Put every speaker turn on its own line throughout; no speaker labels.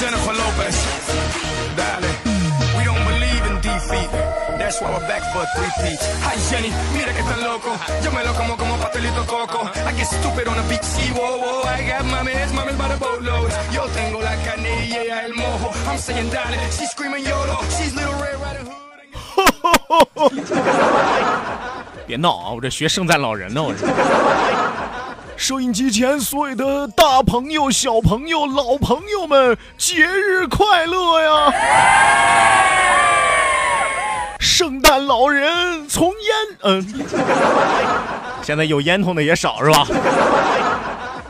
Jennifer Lopez. Darling, we don't believe in defeat. That's why we're back for a three-peat. Hi Jenny, mira que tan loco. Yo me lo como como pastelito coco. I get stupid on the beach, see, whoa, whoa. I got mames, mames by the boatload. Yo tengo la carne y ella el mojo. I'm saying darling, she's screaming YOLO. She's little Red Riding Hood.
别闹啊！我这学圣诞老人呢，我这。 收音机前所有的大朋友、小朋友、老朋友们，节日快乐呀！圣诞老人从烟，嗯，现在有烟囱的也少是吧？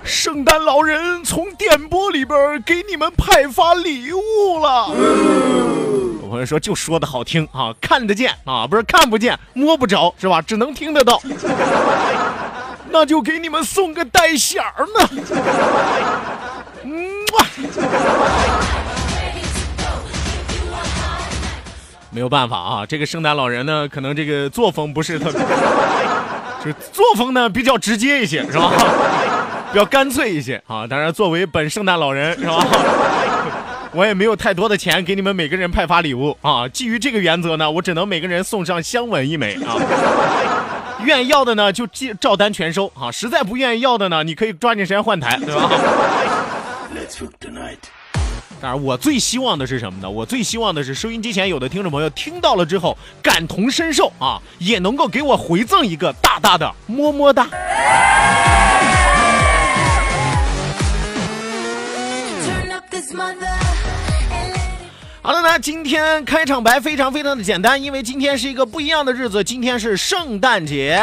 圣诞老人从电波里边给你们派发礼物了。有朋友说就说的好听啊，看得见啊，不是看不见，摸不着是吧？只能听得到。那就给你们送个带响儿呢。嗯没有办法啊，这个圣诞老人呢，可能这个作风不是特别，就是作风呢比较直接一些，是吧？比较干脆一些啊。当然，作为本圣诞老人，是吧？我也没有太多的钱给你们每个人派发礼物啊。基于这个原则呢，我只能每个人送上香吻一枚啊。愿意要的呢，就照照单全收啊！实在不愿意要的呢，你可以抓紧时间换台，对吧？当然，我最希望的是什么呢？我最希望的是收音机前有的听众朋友听到了之后感同身受啊，也能够给我回赠一个大大的么么哒。好的呢，今天开场白非常非常的简单，因为今天是一个不一样的日子，今天是圣诞节。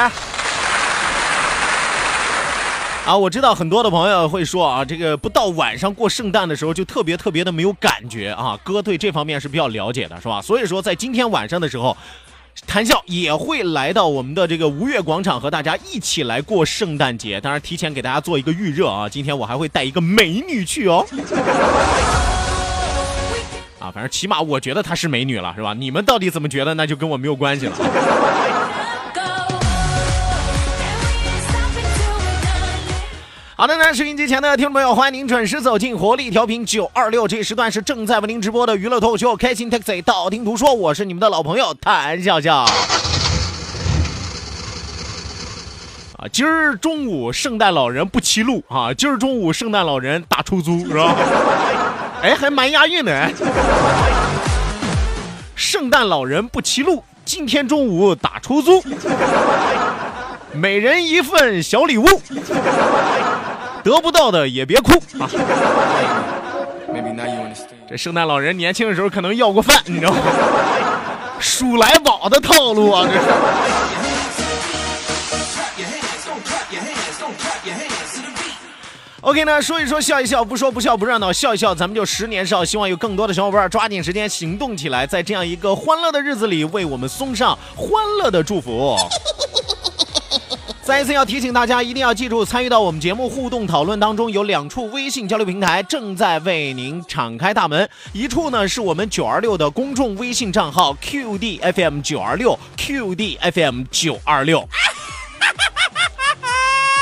啊，我知道很多的朋友会说啊，这个不到晚上过圣诞的时候就特别特别的没有感觉啊。哥对这方面是比较了解的，是吧？所以说在今天晚上的时候，谈笑也会来到我们的这个吴越广场和大家一起来过圣诞节。当然，提前给大家做一个预热啊，今天我还会带一个美女去哦。啊，反正起码我觉得她是美女了，是吧？你们到底怎么觉得，那就跟我没有关系了。好的呢，收音机前的听众朋友，欢迎您准时走进活力调频九二六，这时段是正在为您直播的娱乐脱口秀《开心 Taxi》，道听途说，我是你们的老朋友谭笑笑。啊，今儿中午圣诞老人不骑路啊，今儿中午圣诞老人打出租是吧？哎，还蛮押韵的哎。圣诞老人不骑路，今天中午打出租，每人一份小礼物。得不到的也别哭啊！这圣诞老人年轻的时候可能要过饭，你知道吗？数来宝的套路啊，这是。OK 呢，说一说笑一笑，不说不笑不热闹，笑一笑咱们就十年少。希望有更多的小伙伴抓紧时间行动起来，在这样一个欢乐的日子里，为我们送上欢乐的祝福。再一次要提醒大家，一定要记住，参与到我们节目互动讨论当中，有两处微信交流平台正在为您敞开大门。一处呢是我们九二六的公众微信账号 QDFM 九二六 QDFM 九二六。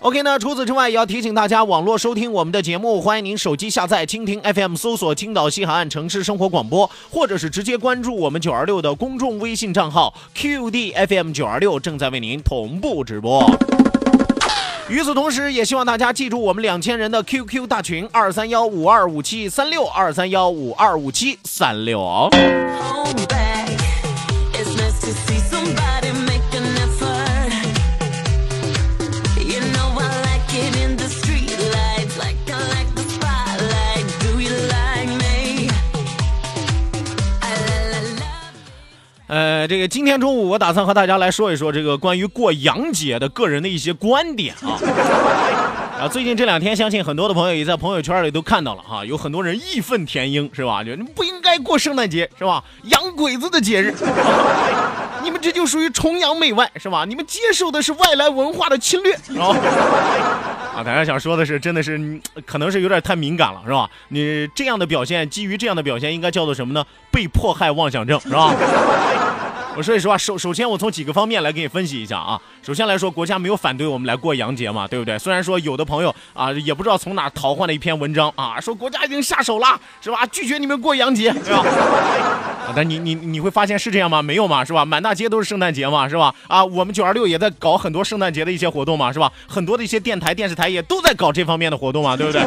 OK 那，除此之外，也要提醒大家，网络收听我们的节目，欢迎您手机下载蜻蜓 FM，搜索青岛西海岸城市生活广播，或者是直接关注我们九二六的公众微信账号 QDFM 九二六，正在为您同步直播。与此同时，也希望大家记住我们两千人的 QQ 大群二三幺五二五七三六二三幺五二五七三六哦。这个今天中午我打算和大家来说一说这个关于过洋节的个人的一些观点啊。啊，最近这两天，相信很多的朋友也在朋友圈里都看到了哈，有很多人义愤填膺，是吧？就你不应该过圣诞节，是吧？洋鬼子的节日，你们这就属于崇洋媚外，是吧？你们接受的是外来文化的侵略，啊。啊，大家想说的是，真的是可能是有点太敏感了，是吧？你这样的表现，基于这样的表现，应该叫做什么呢？被迫害妄想症，是吧？我说实话，首首先我从几个方面来给你分析一下啊。首先来说，国家没有反对我们来过洋节嘛，对不对？虽然说有的朋友啊，也不知道从哪淘换了一篇文章啊，说国家已经下手了，是吧？拒绝你们过洋节，对吧？但你你你会发现是这样吗？没有嘛，是吧？满大街都是圣诞节嘛，是吧？啊，我们九二六也在搞很多圣诞节的一些活动嘛，是吧？很多的一些电台、电视台也都在搞这方面的活动嘛，对不对？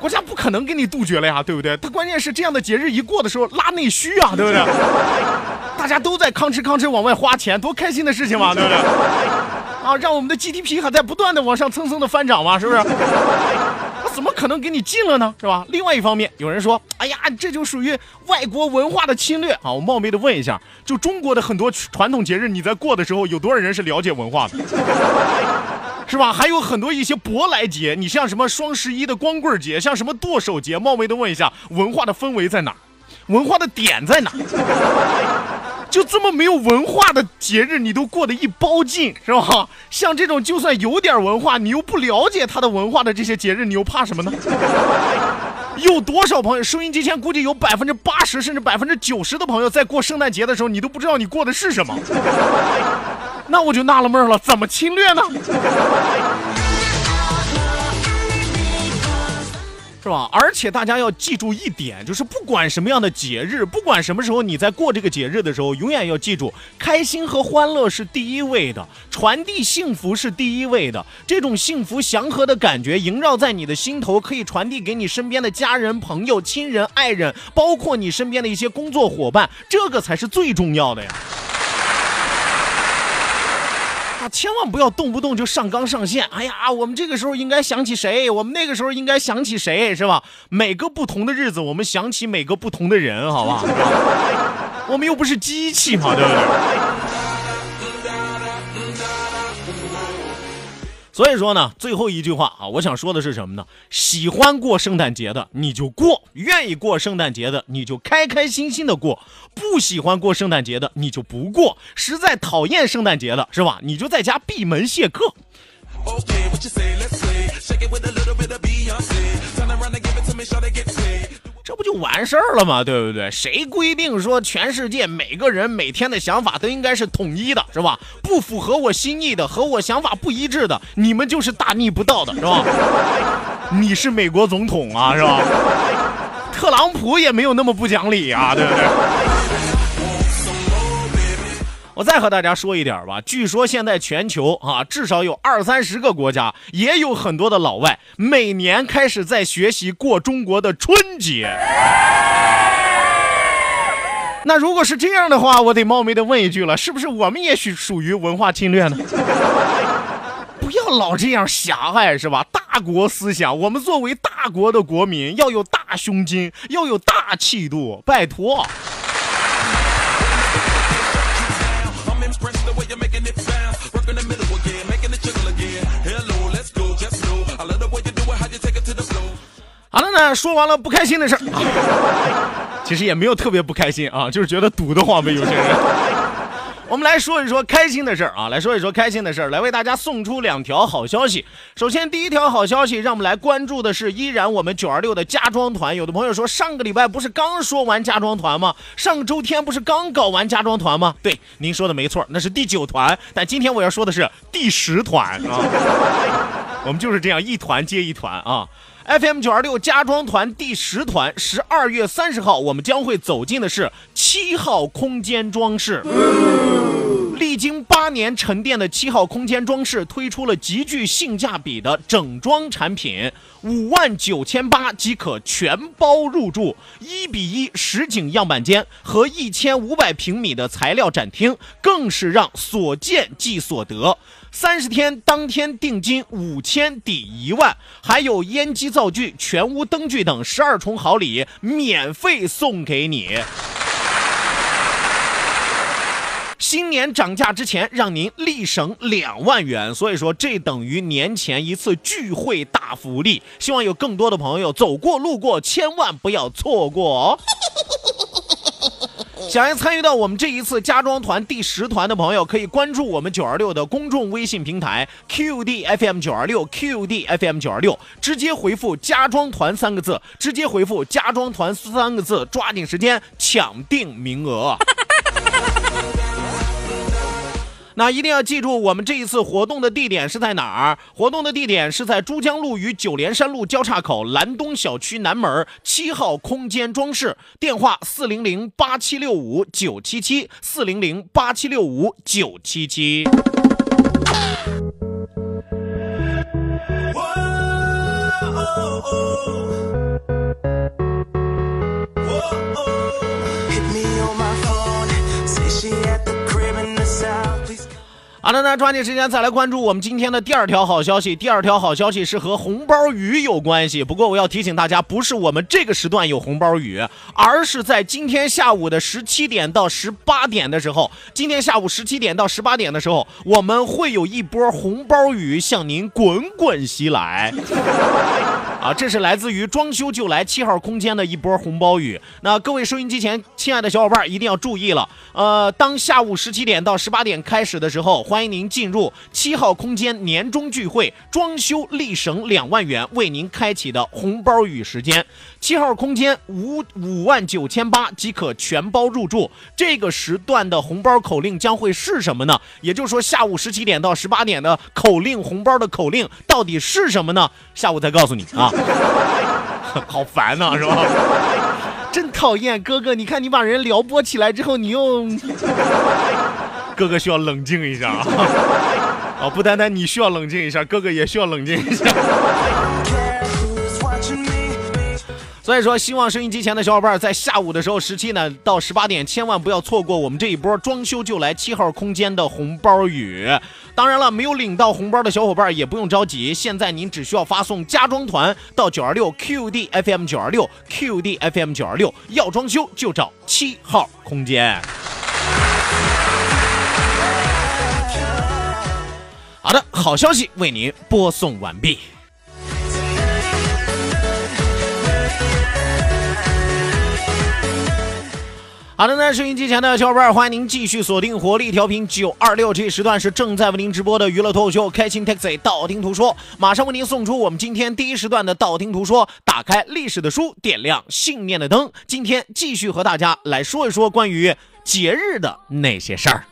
国家不可能给你杜绝了呀，对不对？它关键是这样的节日一过的时候拉内需啊，对不对？大家都在吭哧吭哧往外花钱，多开心的事情嘛，对不对？啊，让我们的 GDP 还在不断的往上蹭蹭的翻涨嘛，是不是？他怎么可能给你禁了呢？是吧？另外一方面，有人说，哎呀，这就属于外国文化的侵略啊！我冒昧的问一下，就中国的很多传统节日，你在过的时候，有多少人是了解文化的？是吧？还有很多一些舶来节，你像什么双十一的光棍节，像什么剁手节，冒昧的问一下，文化的氛围在哪？文化的点在哪？就这么没有文化的节日，你都过得一包劲，是吧？像这种就算有点文化，你又不了解它的文化的这些节日，你又怕什么呢？有多少朋友收音机前估计有百分之八十甚至百分之九十的朋友在过圣诞节的时候，你都不知道你过的是什么。那我就纳了闷了，怎么侵略呢？是吧？而且大家要记住一点，就是不管什么样的节日，不管什么时候你在过这个节日的时候，永远要记住，开心和欢乐是第一位的，传递幸福是第一位的。这种幸福祥和的感觉萦绕在你的心头，可以传递给你身边的家人、朋友、亲人、爱人，包括你身边的一些工作伙伴，这个才是最重要的呀。啊，千万不要动不动就上纲上线。哎呀，我们这个时候应该想起谁，我们那个时候应该想起谁，是吧？每个不同的日子，我们想起每个不同的人，好吧？我们又不是机器嘛，对不对？所以说呢，最后一句话啊，我想说的是什么呢？喜欢过圣诞节的你就过，愿意过圣诞节的你就开开心心的过，不喜欢过圣诞节的你就不过，实在讨厌圣诞节的是吧？你就在家闭门谢客。
Okay,
这不就完事儿了吗？对不对？谁规定说全世界每个人每天的想法都应该是统一的，是吧？不符合我心意的，和我想法不一致的，你们就是大逆不道的，是吧？你是美国总统啊，是吧？特朗普也没有那么不讲理啊，对不对？我再和大家说一点吧，据说现在全球啊，至少有二三十个国家，也有很多的老外，每年开始在学习过中国的春节。那如果是这样的话，我得冒昧的问一句了，是不是我们也许属于文化侵略呢？不要老这样狭隘，是吧？大国思想，我们作为大国的国民，要有大胸襟，要有大气度，拜托。好了呢，说完了不开心的事儿、啊，其实也没有特别不开心啊，就是觉得堵得慌呗，有些人。我们来说一说开心的事儿啊，来说一说开心的事儿，来为大家送出两条好消息。首先，第一条好消息，让我们来关注的是依然我们九二六的家装团。有的朋友说，上个礼拜不是刚说完家装团吗？上周天不是刚搞完家装团吗？对，您说的没错，那是第九团。但今天我要说的是第十团啊，我们就是这样一团接一团啊。FM 九二六家装团第十团，十二月三十号，我们将会走进的是七号空间装饰。历经八年沉淀的七号空间装饰推出了极具性价比的整装产品，五万九千八即可全包入住，一比一实景样板间和一千五百平米的材料展厅，更是让所见即所得。三十天当天定金五千抵一万，还有烟机灶具、全屋灯具等十二重好礼免费送给你。新年涨价之前，让您立省两万元，所以说这等于年前一次聚会大福利。希望有更多的朋友走过路过，千万不要错过哦。想要参与到我们这一次家装团第十团的朋友，可以关注我们九二六的公众微信平台 QDFM 九二六 QDFM 九二六，直接回复“家装团”三个字，直接回复“家装团”三个字，抓紧时间抢定名额。那一定要记住，我们这一次活动的地点是在哪儿？活动的地点是在珠江路与九连山路交叉口蓝东小区南门七号空间装饰，电话四零零八七六五九七七四零零八七六五九七七。
Hit
好的，那抓紧时间再来关注我们今天的第二条好消息。第二条好消息是和红包雨有关系，不过我要提醒大家，不是我们这个时段有红包雨，而是在今天下午的十七点到十八点的时候，今天下午十七点到十八点的时候，我们会有一波红包雨向您滚滚袭来。啊，这是来自于装修就来七号空间的一波红包雨。那各位收音机前亲爱的小伙伴一定要注意了，呃，当下午十七点到十八点开始的时候，欢迎您进入七号空间年终聚会，装修立省两万元为您开启的红包雨时间。七号空间五五万九千八即可全包入住。这个时段的红包口令将会是什么呢？也就是说，下午十七点到十八点的口令红包的口令到底是什么呢？下午再告诉你啊。好烦呐、是吧？真讨厌，哥哥！你看你把人撩拨起来之后，你又 哥哥需要冷静一下啊！啊，不单单你需要冷静一下，哥哥也需要冷静一下。所以说，希望收音机前的小伙伴在下午的时候，十七呢到十八点，千万不要错过我们这一波装修就来七号空间的红包雨。当然了，没有领到红包的小伙伴也不用着急，现在您只需要发送家装团到九二六 QD FM 九二六 QD FM 九二六，要装修就找七号空间。好的，好消息为您播送完毕。好的，那收音机前的小伙伴，欢迎您继续锁定活力调频九二六，这一时段是正在为您直播的娱乐脱口秀《开心 Taxi》道听途说，马上为您送出我们今天第一时段的道听途说。打开历史的书，点亮信念的灯，今天继续和大家来说一说关于节日的那些事儿。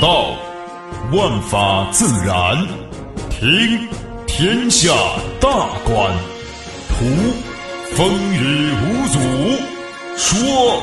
道，万法自然；听，天下大观；图，风雨无阻；说，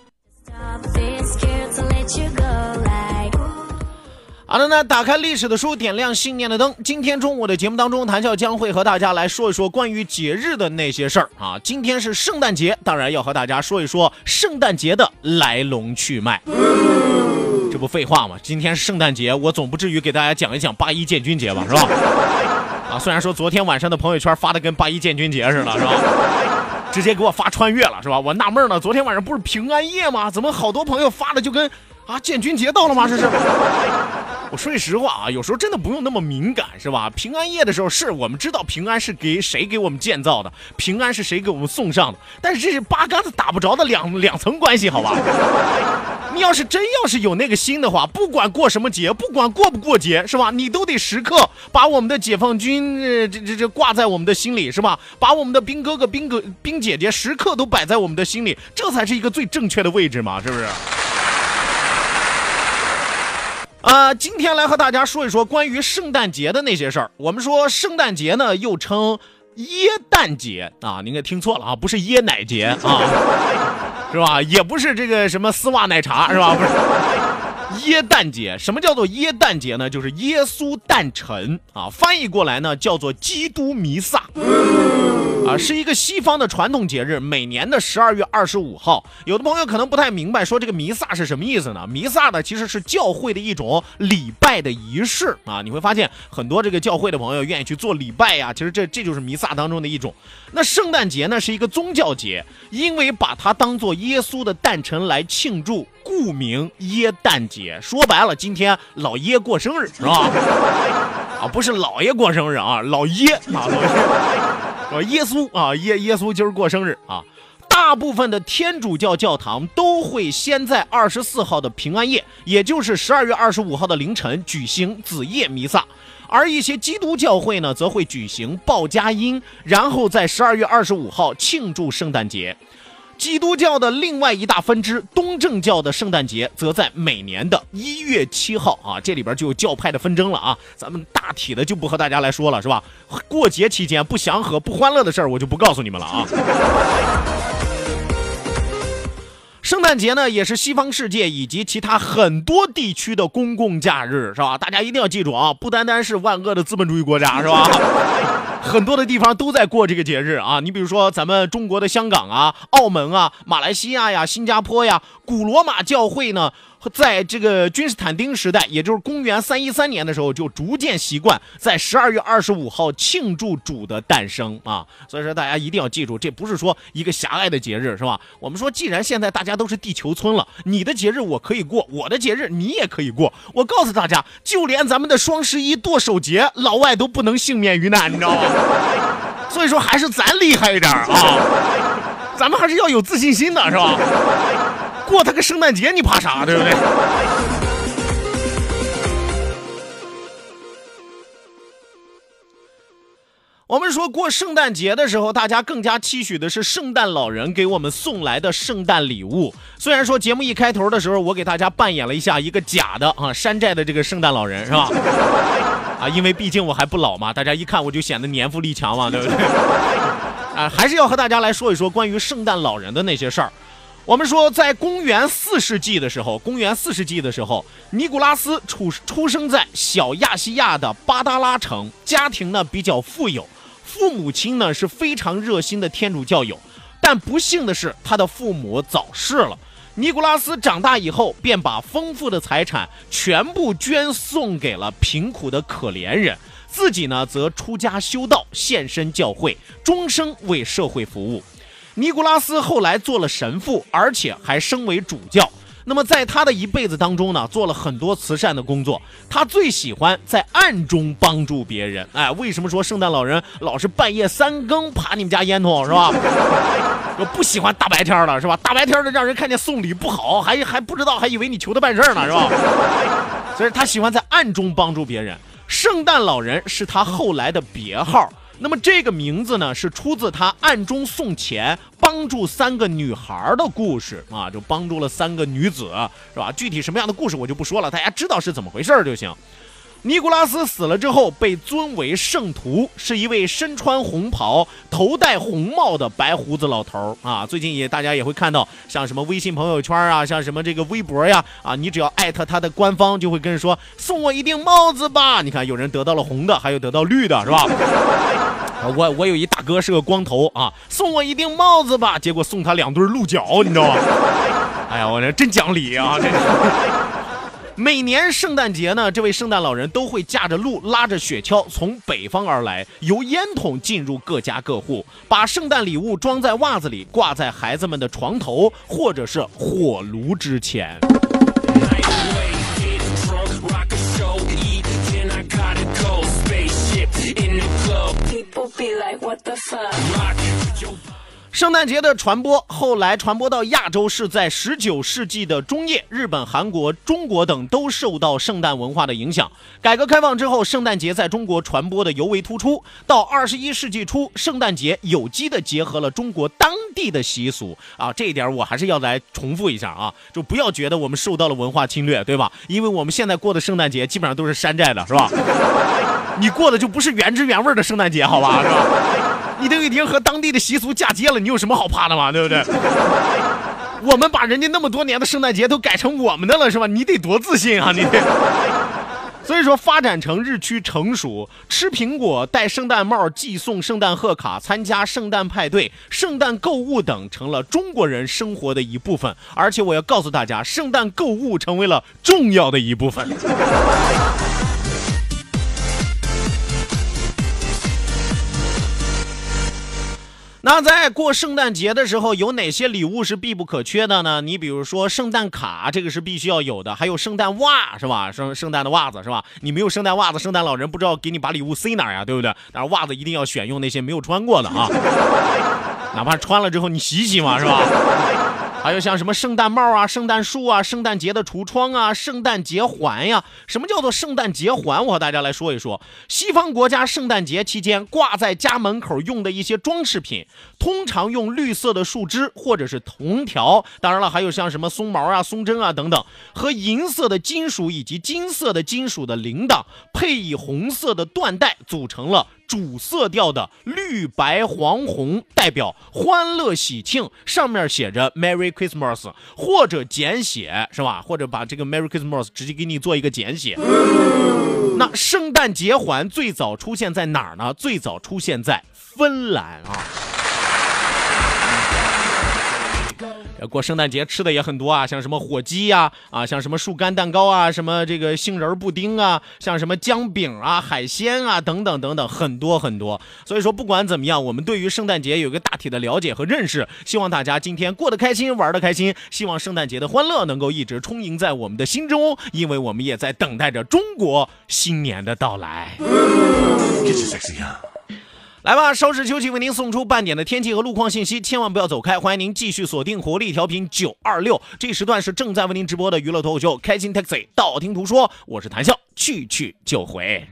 好的，那打开历史的书，点亮信念的灯。今天中午的节目当中，谭笑将会和大家来说一说关于节日的那些事儿啊。今天是圣诞节，当然要和大家说一说圣诞节的来龙去脉。这不废话吗？今天是圣诞节，我总不至于给大家讲一讲八一建军节吧，是吧？啊，虽然说昨天晚上的朋友圈发的跟八一建军节似的，是吧？直接给我发穿越了，是吧？我纳闷呢，昨天晚上不是平安夜吗？怎么好多朋友发的就跟啊建军节到了吗？这是。我说句实话啊，有时候真的不用那么敏感，是吧？平安夜的时候，是我们知道平安是给谁给我们建造的，平安是谁给我们送上的，但是这是八竿子打不着的两两层关系，好吧？你要是真要是有那个心的话，不管过什么节，不管过不过节，是吧？你都得时刻把我们的解放军，这这这挂在我们的心里，是吧？把我们的兵哥哥、兵哥、兵姐姐时刻都摆在我们的心里，这才是一个最正确的位置嘛，是不是？啊，今天来和大家说一说关于圣诞节的那些事儿。我们说圣诞节呢，又称椰蛋节啊，您给听错了啊，不是椰奶节啊，是吧？也不是这个什么丝袜奶茶，是吧？不是。耶诞节，什么叫做耶诞节呢？就是耶稣诞辰啊，翻译过来呢叫做基督弥撒。啊，是一个西方的传统节日，每年的十二月二十五号。有的朋友可能不太明白，说这个弥撒是什么意思呢？弥撒呢，其实是教会的一种礼拜的仪式啊。你会发现很多这个教会的朋友愿意去做礼拜呀，其实这这就是弥撒当中的一种。那圣诞节呢，是一个宗教节，因为把它当做耶稣的诞辰来庆祝，故名耶诞节。说白了，今天老耶过生日是吧？啊，不是老爷过生日啊，老耶啊，老耶。耶稣啊，耶耶稣今儿过生日啊！大部分的天主教教堂都会先在二十四号的平安夜，也就是十二月二十五号的凌晨举行子夜弥撒，而一些基督教会呢，则会举行报佳音，然后在十二月二十五号庆祝圣诞节。基督教的另外一大分支东正教的圣诞节，则在每年的一月七号啊，这里边就有教派的纷争了啊。咱们大体的就不和大家来说了，是吧？过节期间不祥和、不欢乐的事儿，我就不告诉你们了啊。圣诞节呢，也是西方世界以及其他很多地区的公共假日，是吧？大家一定要记住啊，不单单是万恶的资本主义国家，是吧？很多的地方都在过这个节日啊。你比如说咱们中国的香港啊、澳门啊、马来西亚呀、新加坡呀，古罗马教会呢，在这个君士坦丁时代，也就是公元三一三年的时候，就逐渐习惯在十二月二十五号庆祝主的诞生啊。所以说大家一定要记住，这不是说一个狭隘的节日，是吧？我们说，既然现在大家都是地球村了，你的节日我可以过，我的节日你也可以过。我告诉大家，就连咱们的双十一剁手节，老外都不能幸免于难，你知道吗？所以说，还是咱厉害一点啊！咱们还是要有自信心的，是吧？过他个圣诞节，你怕啥？对不对？我们说过圣诞节的时候，大家更加期许的是圣诞老人给我们送来的圣诞礼物。虽然说节目一开头的时候，我给大家扮演了一下一个假的啊山寨的这个圣诞老人，是吧？啊，因为毕竟我还不老嘛，大家一看我就显得年富力强嘛，对不对？啊，还是要和大家来说一说关于圣诞老人的那些事儿。我们说，在公元四世纪的时候，公元四世纪的时候，尼古拉斯出出生在小亚细亚的巴达拉城，家庭呢比较富有，父母亲呢是非常热心的天主教友，但不幸的是，他的父母早逝了。尼古拉斯长大以后，便把丰富的财产全部捐送给了贫苦的可怜人，自己呢则出家修道，献身教会，终生为社会服务。尼古拉斯后来做了神父，而且还升为主教。那么在他的一辈子当中呢，做了很多慈善的工作。他最喜欢在暗中帮助别人。哎，为什么说圣诞老人老是半夜三更爬你们家烟囱是吧？我不喜欢大白天的是吧？大白天的让人看见送礼不好，还还不知道，还以为你求他办事呢是吧？所以他喜欢在暗中帮助别人。圣诞老人是他后来的别号。那么这个名字呢，是出自他暗中送钱帮助三个女孩的故事啊，就帮助了三个女子，是吧？具体什么样的故事我就不说了，大家知道是怎么回事儿就行。尼古拉斯死了之后，被尊为圣徒，是一位身穿红袍、头戴红帽的白胡子老头儿啊。最近也大家也会看到，像什么微信朋友圈啊，像什么这个微博呀，啊，你只要艾特他的官方，就会跟人说送我一顶帽子吧。你看，有人得到了红的，还有得到绿的，是吧？我我有一大哥是个光头啊，送我一顶帽子吧，结果送他两对鹿角，你知道吗？哎呀，我这真讲理啊！这每年圣诞节呢，这位圣诞老人都会驾着鹿，拉着雪橇从北方而来，由烟筒进入各家各户，把圣诞礼物装在袜子里，挂在孩子们的床头或者是火炉之前。
What the fuck?
圣诞节的传播后来传播到亚洲是在十九世纪的中叶，日本、韩国、中国等都受到圣诞文化的影响。改革开放之后，圣诞节在中国传播的尤为突出。到二十一世纪初，圣诞节有机的结合了中国当地的习俗啊，这一点我还是要来重复一下啊，就不要觉得我们受到了文化侵略，对吧？因为我们现在过的圣诞节基本上都是山寨的，是吧？你过的就不是原汁原味的圣诞节，好吧？是吧？你都已经和当地的习俗嫁接了，你有什么好怕的嘛？对不对？我们把人家那么多年的圣诞节都改成我们的了，是吧？你得多自信啊！你。所以说，发展成日趋成熟，吃苹果、戴圣诞帽、寄送圣诞贺卡、参加圣诞派对、圣诞购物等，成了中国人生活的一部分。而且我要告诉大家，圣诞购物成为了重要的一部分。那在过圣诞节的时候，有哪些礼物是必不可缺的呢？你比如说圣诞卡，这个是必须要有的，还有圣诞袜，是吧？圣圣诞的袜子是吧？你没有圣诞袜子，圣诞老人不知道给你把礼物塞哪儿呀，对不对？但是袜子一定要选用那些没有穿过的啊，哪怕穿了之后你洗洗嘛，是吧？还有像什么圣诞帽啊、圣诞树啊、圣诞节的橱窗啊、圣诞节环呀。什么叫做圣诞节环？我和大家来说一说。西方国家圣诞节期间挂在家门口用的一些装饰品，通常用绿色的树枝或者是铜条，当然了，还有像什么松毛啊、松针啊等等，和银色的金属以及金色的金属的铃铛，配以红色的缎带，组成了。主色调的绿白黄红代表欢乐喜庆，上面写着 Merry Christmas，或者简写是吧？或者把这个 Merry Christmas 直接给你做一个简写。那圣诞节环最早出现在哪儿呢？最早出现在芬兰啊。过圣诞节吃的也很多啊，像什么火鸡呀、啊，像什么树干蛋糕啊，什么这个杏仁布丁啊，像什么姜饼啊、海鲜啊等等等等，很多很多。所以说，不管怎么样，我们对于圣诞节有一个大体的了解和认识。希望大家今天过得开心，玩得开心。希望圣诞节的欢乐能够一直充盈在我们的心中，因为我们也在等待着中国新年的到来。来吧，稍事休息，为您送出半点的天气和路况信息，千万不要走开。欢迎您继续锁定活力调频九二六，这时段是正在为您直播的娱乐脱口秀《开心 Taxi》，道听途说，我是谭笑，去去就回。